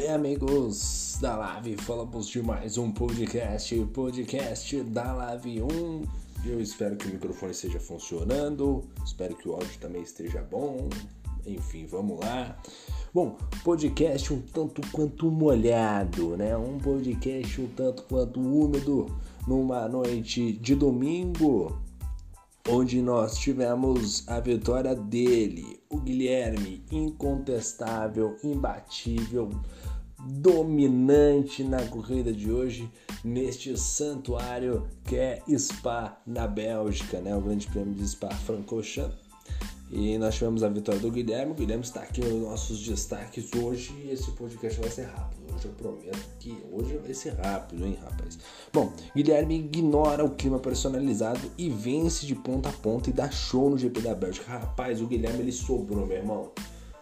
bem, amigos da Live? Falamos de mais um podcast, podcast da Live 1. Eu espero que o microfone esteja funcionando, espero que o áudio também esteja bom. Enfim, vamos lá. Bom, podcast um tanto quanto molhado, né? Um podcast um tanto quanto úmido numa noite de domingo, onde nós tivemos a vitória dele, o Guilherme, incontestável, imbatível, dominante na corrida de hoje neste santuário que é Spa na Bélgica, né? O Grande Prêmio de Spa-Francorchamps. E nós tivemos a vitória do Guilherme. O Guilherme está aqui nos nossos destaques hoje esse podcast vai ser rápido. Hoje eu prometo que hoje vai ser rápido, hein, rapaz? Bom, Guilherme ignora o clima personalizado e vence de ponta a ponta e dá show no GP da Bélgica. Rapaz, o Guilherme ele sobrou, meu irmão.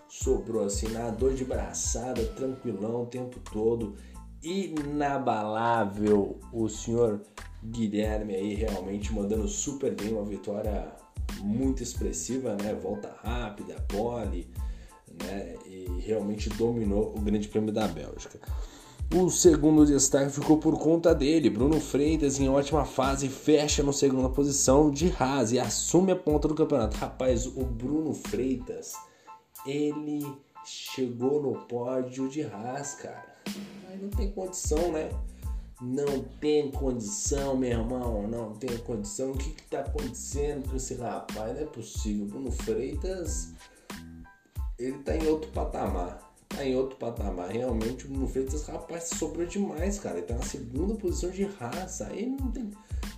Sobrou assim, nadou de braçada, tranquilão o tempo todo. Inabalável o senhor Guilherme aí realmente mandando super bem uma vitória muito expressiva, né? Volta rápida, pole, né? E realmente dominou o Grande Prêmio da Bélgica. O segundo destaque ficou por conta dele. Bruno Freitas, em ótima fase, fecha na segunda posição de Haas e assume a ponta do campeonato. Rapaz, o Bruno Freitas, ele chegou no pódio de Haas, cara. Aí não tem condição, né? Não tem condição, meu irmão, não tem condição. O que está acontecendo com esse rapaz? Não é possível. Bruno Freitas, ele tá em outro patamar. Tá em outro patamar. Realmente, o Bruno Freitas, rapaz, sobrou demais, cara. Ele tá na segunda posição de raça. Aí não tem.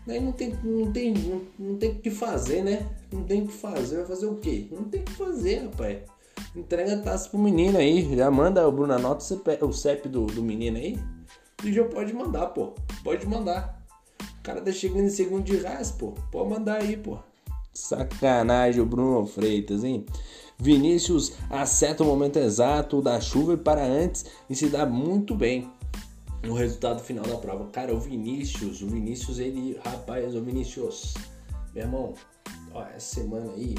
Aí não tem, não tem, não, não tem o que fazer, né? Não tem o que fazer. Vai fazer o quê? Não tem o que fazer, rapaz. Entrega a taça pro menino aí. Já manda o Bruno anota o CEP do, do menino aí e já pode mandar, pô. Pode mandar. O cara tá chegando em segundo de raça, pô. Pode mandar aí, pô. Sacanagem o Bruno Freitas, hein? Vinícius acerta o momento exato da chuva para antes e se dá muito bem no resultado final da prova. Cara, o Vinícius, o Vinícius, ele, rapaz, o Vinícius, meu irmão, ó, essa semana aí,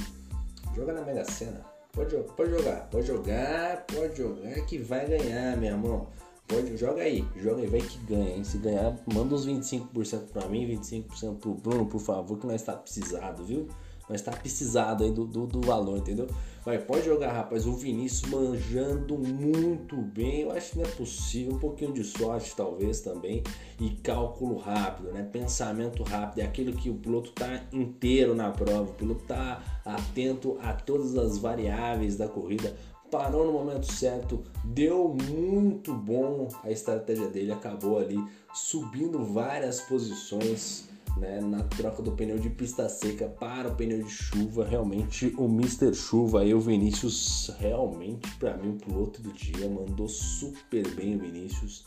joga na Mega Sena. Pode, pode jogar, pode jogar, pode jogar que vai ganhar, meu irmão. Pode, joga aí, joga aí, vai que ganha, hein? Se ganhar, manda uns 25% pra mim, 25% pro Bruno, por favor, que nós está precisado, viu? Nós está precisado aí do, do, do, valor, entendeu? Vai, pode jogar, rapaz. O Vinícius manjando muito bem. Eu acho que não é possível. Um pouquinho de sorte, talvez, também. E cálculo rápido, né? Pensamento rápido. É aquilo que o piloto tá inteiro na prova. O piloto tá atento a todas as variáveis da corrida parou no momento certo, deu muito bom a estratégia dele, acabou ali subindo várias posições né, na troca do pneu de pista seca para o pneu de chuva. Realmente o Mr. Chuva aí, o Vinícius, realmente para mim o piloto do dia, mandou super bem o Vinícius.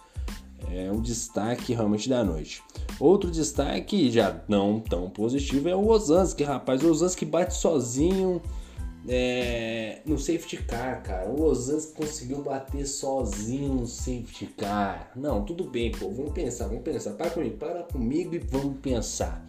É um destaque realmente da noite. Outro destaque, já não tão positivo, é o Ozanski, rapaz. O Ozanski bate sozinho, é, no safety car, cara. O Ozans conseguiu bater sozinho no safety car. Não, tudo bem, pô. Vamos pensar, vamos pensar. Para comigo, para comigo e vamos pensar.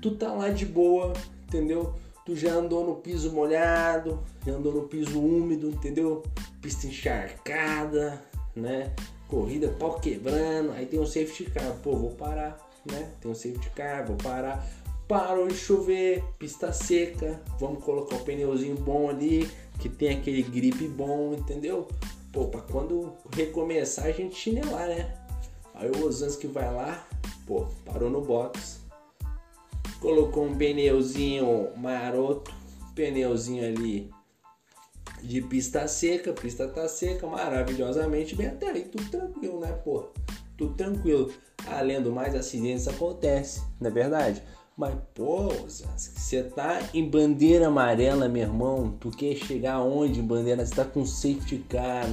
Tu tá lá de boa, entendeu? Tu já andou no piso molhado, já andou no piso úmido, entendeu? Pista encharcada, né? Corrida pau quebrando. Aí tem um safety car. Pô, vou parar, né? Tem um safety car, vou parar parou de chover, pista seca, vamos colocar um pneuzinho bom ali, que tem aquele gripe bom, entendeu? Pô, pra quando recomeçar a gente chinelar, né? Aí o Osansky vai lá, pô, parou no box, colocou um pneuzinho maroto, pneuzinho ali de pista seca, pista tá seca, maravilhosamente bem até aí, tudo tranquilo, né, pô? Tudo tranquilo. Além do mais, acidentes acontecem, não é verdade? Mas, pô, você tá em bandeira amarela, meu irmão. Tu quer chegar aonde em bandeira? Você tá com safety car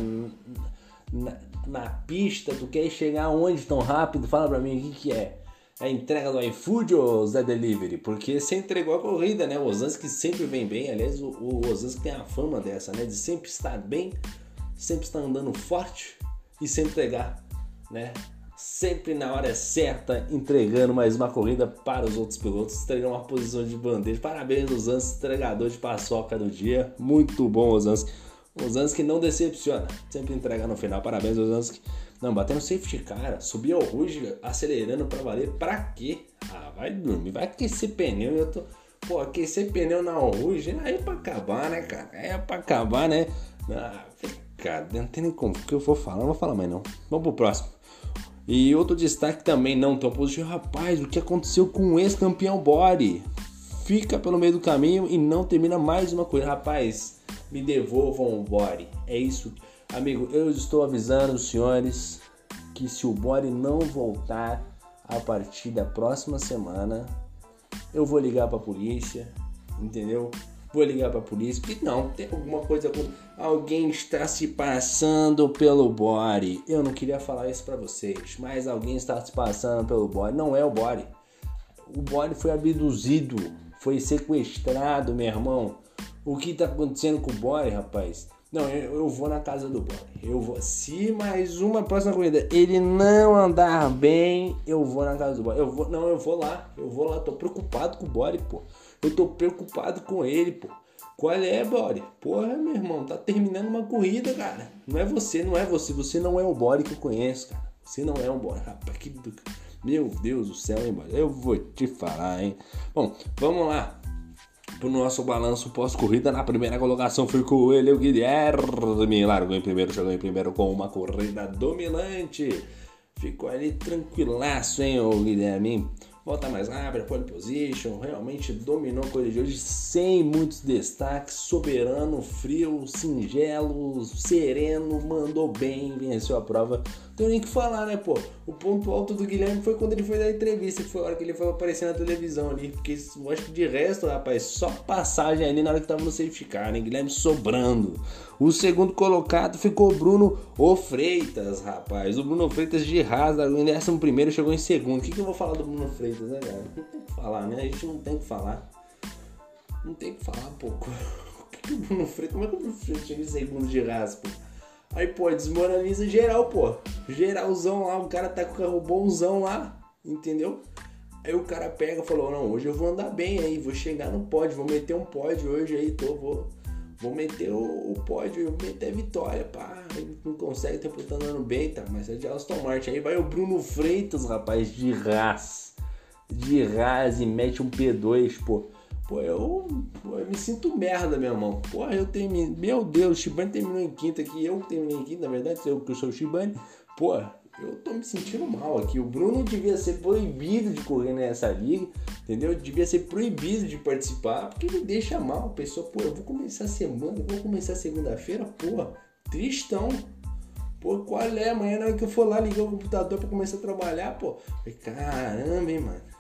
na, na, pista. Tu quer chegar aonde tão rápido? Fala pra mim o que, que é. É a entrega do iFood ou Zé Delivery? Porque você entregou a corrida, né? O Osansky sempre vem bem. Aliás, o, o Osansky tem a fama dessa, né? De sempre estar bem, sempre estar andando forte e sempre entregar, né? Sempre na hora certa, entregando mais uma corrida para os outros pilotos, entregando uma posição de bandeira. Parabéns, Osans, entregador de paçoca do dia. Muito bom, Osans. O Zansky não decepciona, sempre entrega no final. Parabéns, Zansky. Não, batendo safety cara, subiu ao Ruge acelerando pra valer. Pra quê? Ah, vai dormir, vai aquecer pneu. Eu tô. Pô, aquecer pneu na Ruge aí é pra acabar, né, cara? É pra acabar, né? Ah, cara, não tem nem como. O que eu vou falar, não vou falar mais não. Vamos pro próximo. E outro destaque também não tão positivo, rapaz, o que aconteceu com o ex-campeão Body? Fica pelo meio do caminho e não termina mais uma coisa. Rapaz, me devolvam o Body. É isso. Amigo, eu estou avisando os senhores que se o Body não voltar a partir da próxima semana, eu vou ligar para a polícia, entendeu? Vou ligar para a polícia, que não, tem alguma coisa alguém está se passando pelo body. Eu não queria falar isso para vocês, mas alguém está se passando pelo body. Não é o body. O body foi abduzido, foi sequestrado, meu irmão. O que está acontecendo com o body, rapaz? Não, eu, eu, vou na casa do body. Eu vou. Se mais uma próxima corrida ele não andar bem, eu vou na casa do body. Eu vou, não, eu vou lá. Eu vou lá. Tô preocupado com o body, pô. Eu tô preocupado com ele, pô. Qual é, Body? Porra, meu irmão, tá terminando uma corrida, cara. Não é você, não é você. Você não é o Body que eu conheço, cara. Você não é um Body. Rapaz, que. Meu Deus do céu, hein, Body? Eu vou te falar, hein. Bom, vamos lá. Pro nosso balanço pós-corrida, na primeira colocação foi com ele, o Guilherme. Largou em primeiro, chegou em primeiro com uma corrida dominante. Ficou ali tranquilaço, hein, o Guilherme volta mais rápida, pole position, realmente dominou a corrida de hoje sem muitos destaques, soberano, frio, singelo, sereno, mandou bem, venceu a prova. Tem nem que falar, né, pô? O ponto alto do Guilherme foi quando ele foi dar entrevista, que foi a hora que ele foi aparecer na televisão ali, porque eu acho que de resto, rapaz, só passagem ali na hora que tava no safety car, né? Guilherme sobrando. O segundo colocado ficou Bruno O Freitas, rapaz. O Bruno Freitas de Haas, em décimo primeiro, chegou em segundo. O que, que eu vou falar do Bruno Freitas, né, cara? Não tem que falar, né? A gente não tem que falar. Não tem que falar, pô. O que, que o Bruno Freitas... Como é que o Bruno Freitas chegou em segundo de Haas, pô? Aí, pô, desmoraliza geral, pô. Geralzão lá, o cara tá com o carro bonzão lá, entendeu? Aí o cara pega e falou, não, hoje eu vou andar bem aí, vou chegar no pódio, vou meter um pódio hoje aí, tô, vou Vou meter o, o pódio, vou meter a vitória, pá. Não consegue, tá andando bem, tá? Mas é de Aston Martin. Aí vai o Bruno Freitas, rapaz, de Ras. De Ras e mete um P2, pô. Pô, eu, pô, eu me sinto merda, meu irmão. Pô, eu terminei. Meu Deus, o Shibane terminou em quinta aqui. Eu terminei em quinta, na verdade, eu que sou o Shibane. Pô, eu tô me sentindo mal aqui. O Bruno devia ser proibido de correr nessa liga, entendeu? Devia ser proibido de participar, porque ele deixa mal. A pessoa, pô, eu vou começar semana, eu vou começar segunda-feira, pô, tristão. Pô, qual é? Amanhã na hora que eu for lá ligar o computador pra começar a trabalhar, pô. Caramba, hein, mano.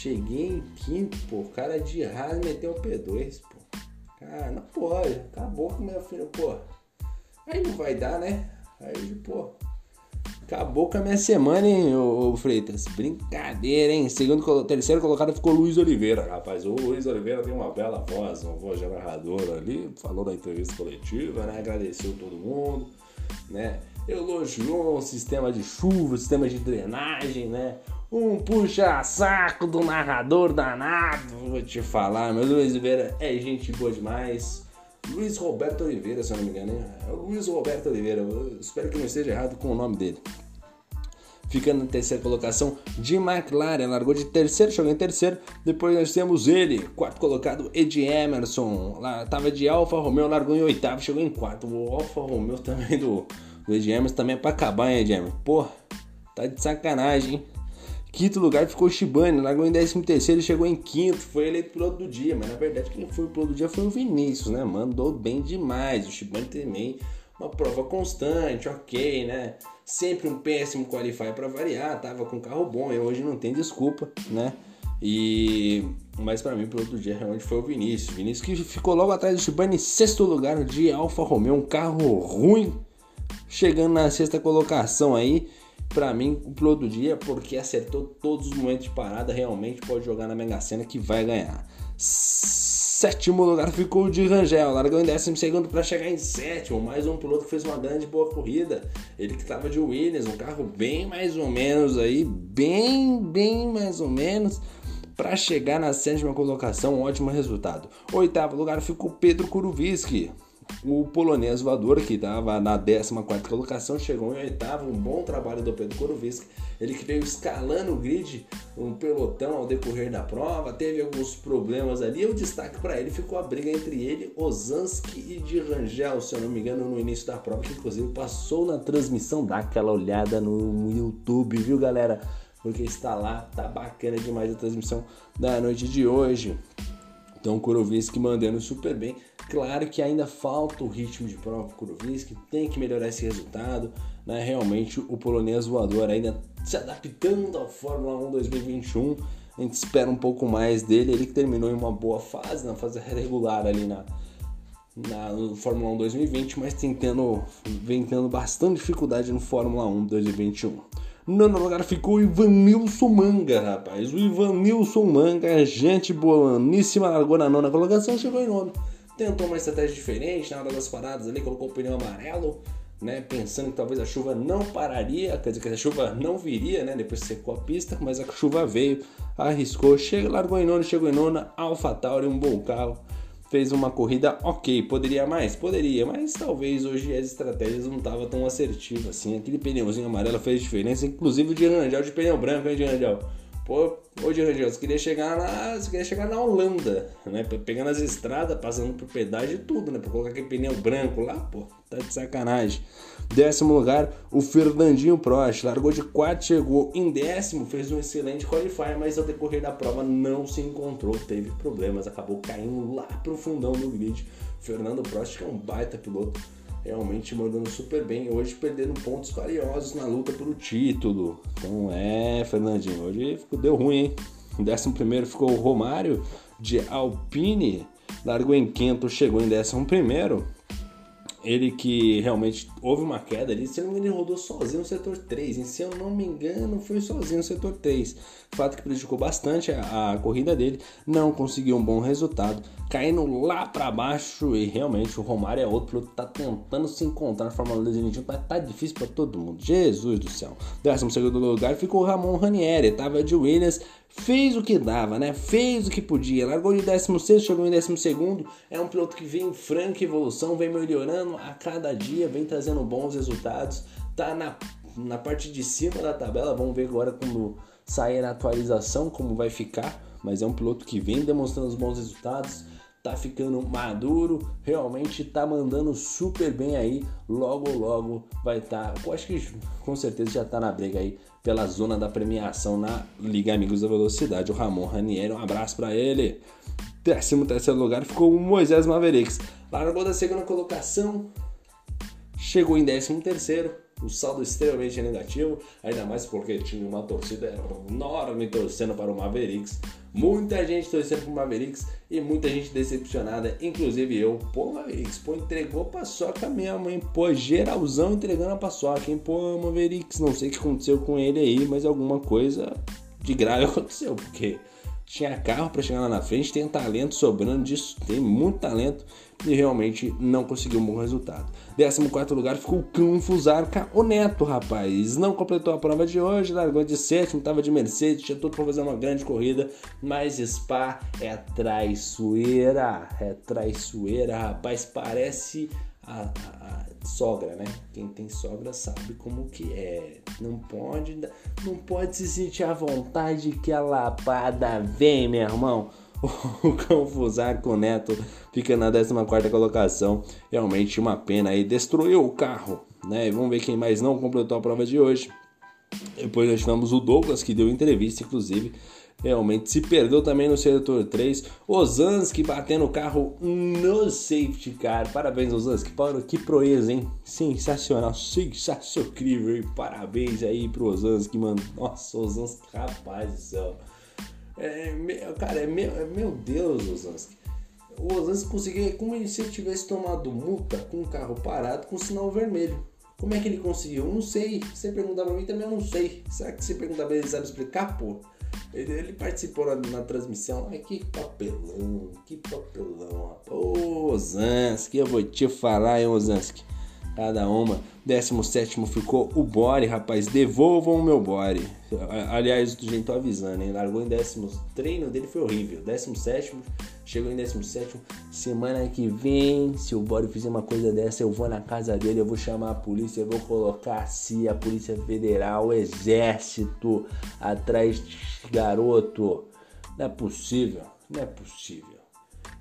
Cheguei em quinto, pô. Cara de raiva meteu o P2, pô. Cara, não pode. Acabou com meu filho, pô. Aí não vai dar, né? Aí, pô, acabou com a minha semana, hein, ô, ô Freitas? Brincadeira, hein? Segundo, terceiro colocado ficou Luiz Oliveira, rapaz. O Luiz Oliveira tem uma bela voz, uma voz de narrador ali, falou da entrevista coletiva, né? Agradeceu todo mundo, né? Elogiou o sistema de chuva, o sistema de drenagem, né? Um puxa-saco do narrador danado, vou te falar, meu Luiz Oliveira é gente boa demais. Luiz Roberto Oliveira, se eu não me engano. É Luiz Roberto Oliveira. Eu espero que não esteja errado com o nome dele. Ficando na terceira colocação de McLaren, largou de terceiro, chegou em terceiro. Depois nós temos ele, quarto colocado, Ed Emerson. Lá tava de Alfa Romeo, largou em oitavo, chegou em quarto. O Alfa Romeo também do, do Ed Emerson também é pra acabar, hein, Ed Emerson? Pô, tá de sacanagem, hein? Quinto lugar ficou Shibane, largou em 13 terceiro chegou em quinto, foi eleito piloto do dia, mas na verdade quem foi o piloto do dia foi o Vinícius, né? Mandou bem demais. O Shibane também uma prova constante, ok, né? Sempre um péssimo qualify para variar, tava com carro bom e hoje não tem desculpa, né? E mas para mim o piloto do dia realmente foi o Vinícius. Vinícius que ficou logo atrás do Shibane em sexto lugar de Alfa Romeo, um carro ruim, chegando na sexta colocação aí para mim, o piloto do dia, porque acertou todos os momentos de parada, realmente pode jogar na Mega Sena que vai ganhar. Sétimo lugar ficou o de Rangel, largou em décimo segundo para chegar em sétimo. Mais um piloto que fez uma grande boa corrida. Ele que estava de Williams, um carro bem mais ou menos aí, bem, bem mais ou menos para chegar na sétima colocação, um ótimo resultado. Oitavo lugar ficou Pedro Kuruviski o polonês voador, que estava na 14 colocação, chegou em oitavo. Um bom trabalho do Pedro Korovisk. Ele que veio escalando o grid, um pelotão ao decorrer da prova, teve alguns problemas ali. O destaque para ele ficou a briga entre ele, Osansky e de Rangel, se eu não me engano, no início da prova, que inclusive passou na transmissão. Dá aquela olhada no YouTube, viu, galera? Porque está lá, tá bacana demais a transmissão da noite de hoje. Então o Kuroviski mandando super bem. Claro que ainda falta o ritmo de prova para o Kuroviski, tem que melhorar esse resultado. Né? Realmente o polonês voador ainda se adaptando à Fórmula 1 2021. A gente espera um pouco mais dele. Ele que terminou em uma boa fase, na fase regular ali na, na Fórmula 1 2020, mas tentando, vem tendo bastante dificuldade no Fórmula 1 2021. Nono lugar ficou o Ivanilson Manga, rapaz. O Ivanilson Manga, gente boaníssima, largou na nona colocação, chegou em nono. Tentou uma estratégia diferente na hora das paradas ali, colocou o pneu amarelo, né? Pensando que talvez a chuva não pararia, quer dizer que a chuva não viria, né? Depois secou a pista, mas a chuva veio, arriscou, chegou, largou em nono, chegou em nona, AlphaTauri, um bom carro fez uma corrida ok. Poderia mais? Poderia, mas talvez hoje as estratégias não estavam tão assertivas assim. Aquele pneuzinho amarelo fez diferença, inclusive o de Rangel de pneu branco, hein, de Rangel? Pô, ô Rangel, você queria chegar lá, você queria chegar na Holanda, né? Pegando as estradas, passando por pedágio e tudo, né? Pra colocar aquele pneu branco lá, pô, tá de sacanagem. Décimo lugar, o Fernandinho Prost. Largou de quarto, chegou em décimo, fez um excelente qualify, mas ao decorrer da prova não se encontrou, teve problemas, acabou caindo lá pro fundão do grid. Fernando Prost, que é um baita piloto, realmente mandando super bem. Hoje perdendo pontos valiosos na luta pelo título. Então é, Fernandinho, hoje deu ruim, hein? Em décimo primeiro ficou o Romário de Alpine, largou em quinto, chegou em décimo primeiro ele que realmente houve uma queda ali, se não me engano, ele rodou sozinho no setor 3. E se eu não me engano, foi sozinho no setor 3. Fato que prejudicou bastante a, a corrida dele, não conseguiu um bom resultado, caindo lá para baixo. E realmente o Romário é outro piloto que tá tentando se encontrar na Fórmula 2021, mas tá difícil para todo mundo. Jesus do céu. Décimo segundo lugar ficou Ramon Ranieri, tava de Williams fez o que dava, né? Fez o que podia. Largou de 16, chegou em 12. É um piloto que vem em franca evolução, vem melhorando a cada dia, vem trazendo bons resultados. Tá na, na parte de cima da tabela. Vamos ver agora quando sair a atualização como vai ficar. Mas é um piloto que vem demonstrando os bons resultados tá ficando maduro, realmente tá mandando super bem aí. Logo, logo vai estar. Tá, eu acho que com certeza já tá na briga aí pela zona da premiação na Liga Amigos da Velocidade. O Ramon Ranieri, um abraço para ele. 13 terceiro lugar ficou o Moisés Mavericks. Largou da segunda colocação, chegou em 13 terceiro o saldo extremamente negativo, ainda mais porque tinha uma torcida enorme torcendo para o Mavericks. Muita gente torcendo para o Mavericks e muita gente decepcionada, inclusive eu. Pô, Mavericks, pô, entregou a paçoca mesmo, hein? Pô, geralzão entregando a paçoca, hein? Pô, Mavericks, não sei o que aconteceu com ele aí, mas alguma coisa de grave aconteceu, porque tinha carro para chegar lá na frente, tem talento sobrando disso, tem muito talento e realmente não conseguiu um bom resultado. 14 lugar ficou o Cão Fusarca, o Neto, rapaz. Não completou a prova de hoje, largou de sétimo, estava de Mercedes, tinha tudo para fazer uma grande corrida, mas Spa é traiçoeira, é traiçoeira, rapaz. Parece a, a, a, sogra, né? Quem tem sogra sabe como que é. Não pode, não pode se sentir à vontade que a lapada vem, meu irmão. o Confusar com o Neto fica na 14 colocação. Realmente uma pena aí, destruiu o carro. Né? Vamos ver quem mais não completou a prova de hoje. Depois nós tivemos o Douglas, que deu entrevista, inclusive. Realmente se perdeu também no setor 3. Osansky batendo o carro no safety car. Parabéns, Osansky. Que proeza, hein? Sensacional, sensacional, incrível. Parabéns aí pro Osansky, mano. Nossa, Osansky, rapaz do céu. É, cara, é meu, é, meu Deus, Osansky. O Osansky conseguiu, como se ele tivesse tomado multa com o carro parado com sinal vermelho. Como é que ele conseguiu? Eu não sei. Você perguntar pra mim também, eu não sei. Será que você perguntar pra ele sabe explicar? Pô, ele, ele participou na, na, transmissão. Ai, que papelão, que papelão, rapaz. Ô, Osansky, eu vou te falar, hein, Osansky. Cada uma. 17 ficou o Bore, rapaz. Devolvam o meu Bore. Aliás, gente, tô avisando, hein? Largou em décimo. treino dele foi horrível. 17 chegou em 17. Semana que vem, se o Bore fizer uma coisa dessa, eu vou na casa dele, eu vou chamar a polícia, eu vou colocar a CIA, a Polícia Federal, o Exército atrás de garoto. Não é possível. Não é possível.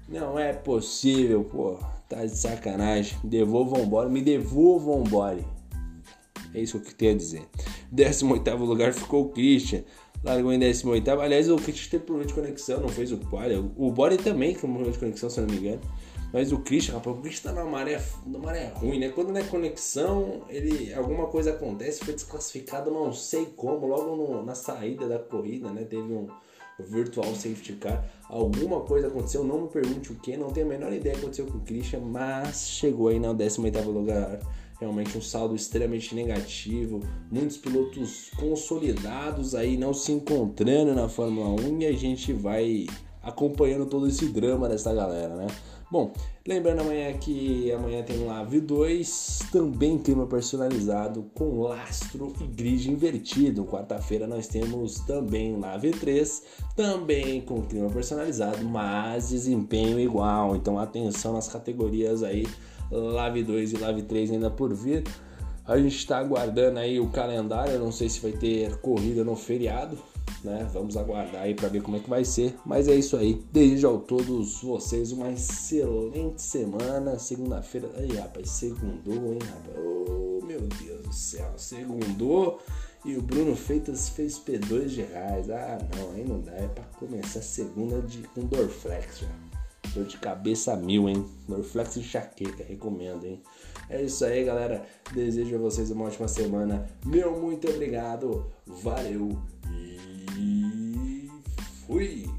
Não é possível, pô. Tá de sacanagem. Devolvam embora. Me devolvam embora. É isso que eu tenho a dizer. 18 lugar ficou o Christian. Largou em 18. Aliás, o Christian teve problema de conexão, não fez o Bore. O Bore também tem problema de conexão, se não me engano. Mas o Christian, rapaz, o Christian tá na maré, na maré ruim, né? Quando não é conexão, ele alguma coisa acontece, foi desclassificado, não sei como, logo no, na saída da corrida, né? Teve um, virtual safety car. Alguma coisa aconteceu, não me pergunte o que, não tenho a menor ideia do que aconteceu com o Christian, mas chegou aí no 18 lugar. Realmente um saldo extremamente negativo, muitos pilotos consolidados aí não se encontrando na Fórmula 1 e a gente vai acompanhando todo esse drama dessa galera, né? Bom, lembrando amanhã que amanhã tem Live 2, também clima personalizado com lastro e grid invertido. Quarta-feira nós temos também Live 3, também com clima personalizado, mas desempenho igual. Então atenção nas categorias aí, Live 2 e Live 3 ainda por vir. A gente está aguardando aí o calendário, não sei se vai ter corrida no feriado, né? Vamos aguardar aí para ver como é que vai ser. Mas é isso aí. Desejo a todos vocês uma excelente semana. Segunda-feira. Aí, rapaz, segundou, hein, rapaz? Oh, meu Deus do céu. Segundou. E o Bruno Feitas fez P2 de reais. Ah, não, aí não dá. É pra começar segunda de, com Dorflex já. Dor de cabeça mil, hein? Dorflex e enxaqueca, recomendo, hein? É isso aí, galera. Desejo a vocês uma ótima semana. Meu muito obrigado. Valeu. Fui!